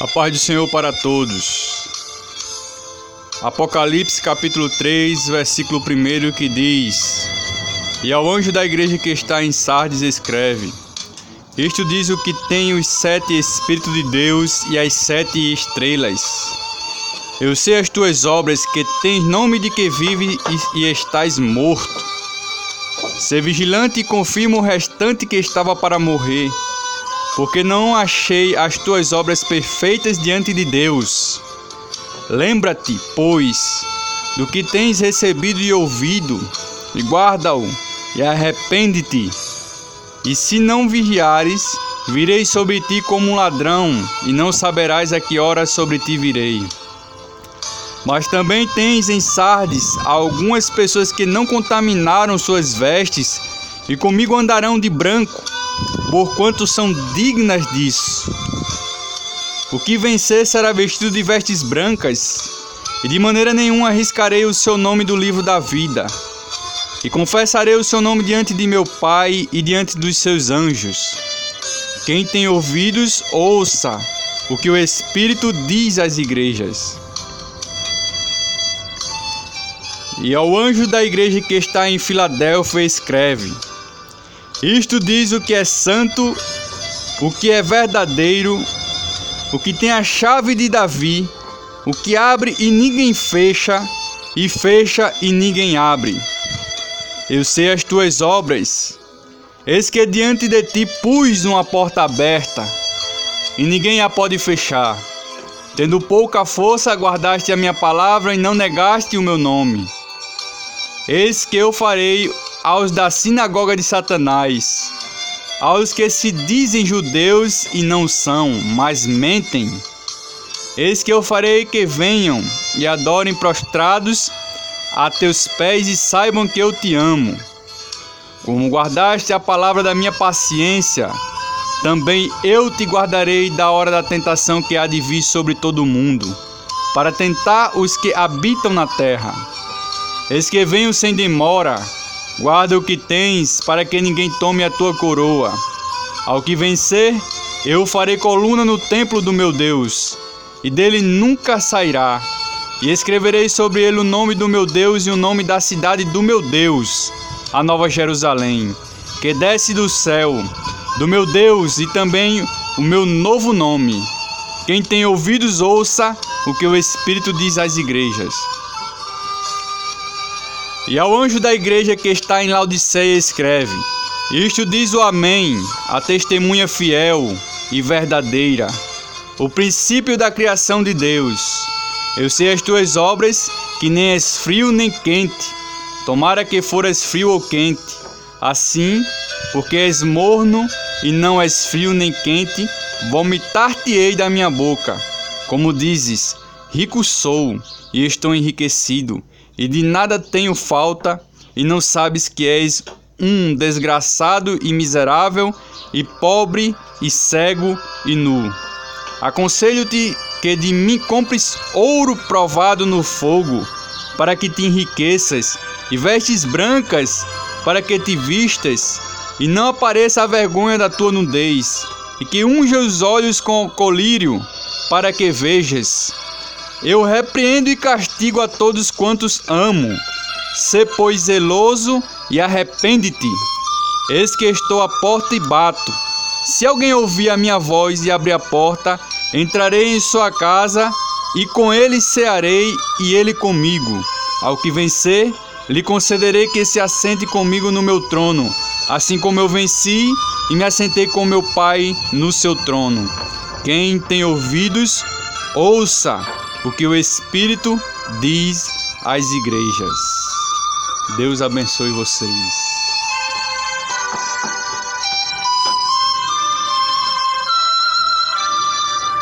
A paz do Senhor para todos. Apocalipse capítulo 3, versículo 1 que diz: E ao anjo da igreja que está em Sardes escreve: Isto diz o que tem os sete Espíritos de Deus e as sete estrelas. Eu sei as tuas obras, que tens nome de que vive e, e estás morto. Ser vigilante e confirma o restante que estava para morrer porque não achei as tuas obras perfeitas diante de Deus. Lembra-te, pois, do que tens recebido e ouvido, e guarda-o, e arrepende-te. E se não vigiares, virei sobre ti como um ladrão, e não saberás a que hora sobre ti virei. Mas também tens em Sardes algumas pessoas que não contaminaram suas vestes, e comigo andarão de branco porquanto são dignas disso. O que vencer será vestido de vestes brancas, e de maneira nenhuma arriscarei o seu nome do livro da vida. E confessarei o seu nome diante de meu Pai e diante dos seus anjos. Quem tem ouvidos, ouça o que o Espírito diz às igrejas. E ao anjo da igreja que está em Filadélfia, escreve: isto diz o que é santo, o que é verdadeiro, o que tem a chave de Davi, o que abre e ninguém fecha, e fecha e ninguém abre. Eu sei as tuas obras. Eis que diante de ti pus uma porta aberta, e ninguém a pode fechar. Tendo pouca força, guardaste a minha palavra e não negaste o meu nome. Eis que eu farei aos da sinagoga de Satanás, aos que se dizem judeus e não são, mas mentem. Eis que eu farei que venham e adorem prostrados a teus pés e saibam que eu te amo. Como guardaste a palavra da minha paciência, também eu te guardarei da hora da tentação que há de vir sobre todo o mundo, para tentar os que habitam na terra. Eis que venho sem demora, Guarda o que tens, para que ninguém tome a tua coroa. Ao que vencer, eu farei coluna no templo do meu Deus, e dele nunca sairá. E escreverei sobre ele o nome do meu Deus e o nome da cidade do meu Deus, a Nova Jerusalém, que desce do céu, do meu Deus, e também o meu novo nome. Quem tem ouvidos, ouça o que o Espírito diz às igrejas. E ao anjo da igreja que está em Laodiceia escreve: Isto diz o Amém, a testemunha fiel e verdadeira, o princípio da criação de Deus. Eu sei as tuas obras, que nem és frio nem quente. Tomara que foras frio ou quente. Assim, porque és morno e não és frio nem quente, vomitar-te-ei da minha boca. Como dizes, rico sou e estou enriquecido e de nada tenho falta, e não sabes que és um desgraçado e miserável, e pobre, e cego, e nu. Aconselho-te que de mim compres ouro provado no fogo, para que te enriqueças, e vestes brancas, para que te vistas, e não apareça a vergonha da tua nudez, e que unja os olhos com colírio, para que vejas. Eu repreendo e castigo a todos quantos amo. Sê, pois, zeloso e arrepende-te. Eis que estou à porta e bato. Se alguém ouvir a minha voz e abrir a porta, entrarei em sua casa e com ele cearei e ele comigo. Ao que vencer, lhe concederei que se assente comigo no meu trono, assim como eu venci e me assentei com meu Pai no seu trono. Quem tem ouvidos, ouça o que o Espírito diz às igrejas. Deus abençoe vocês.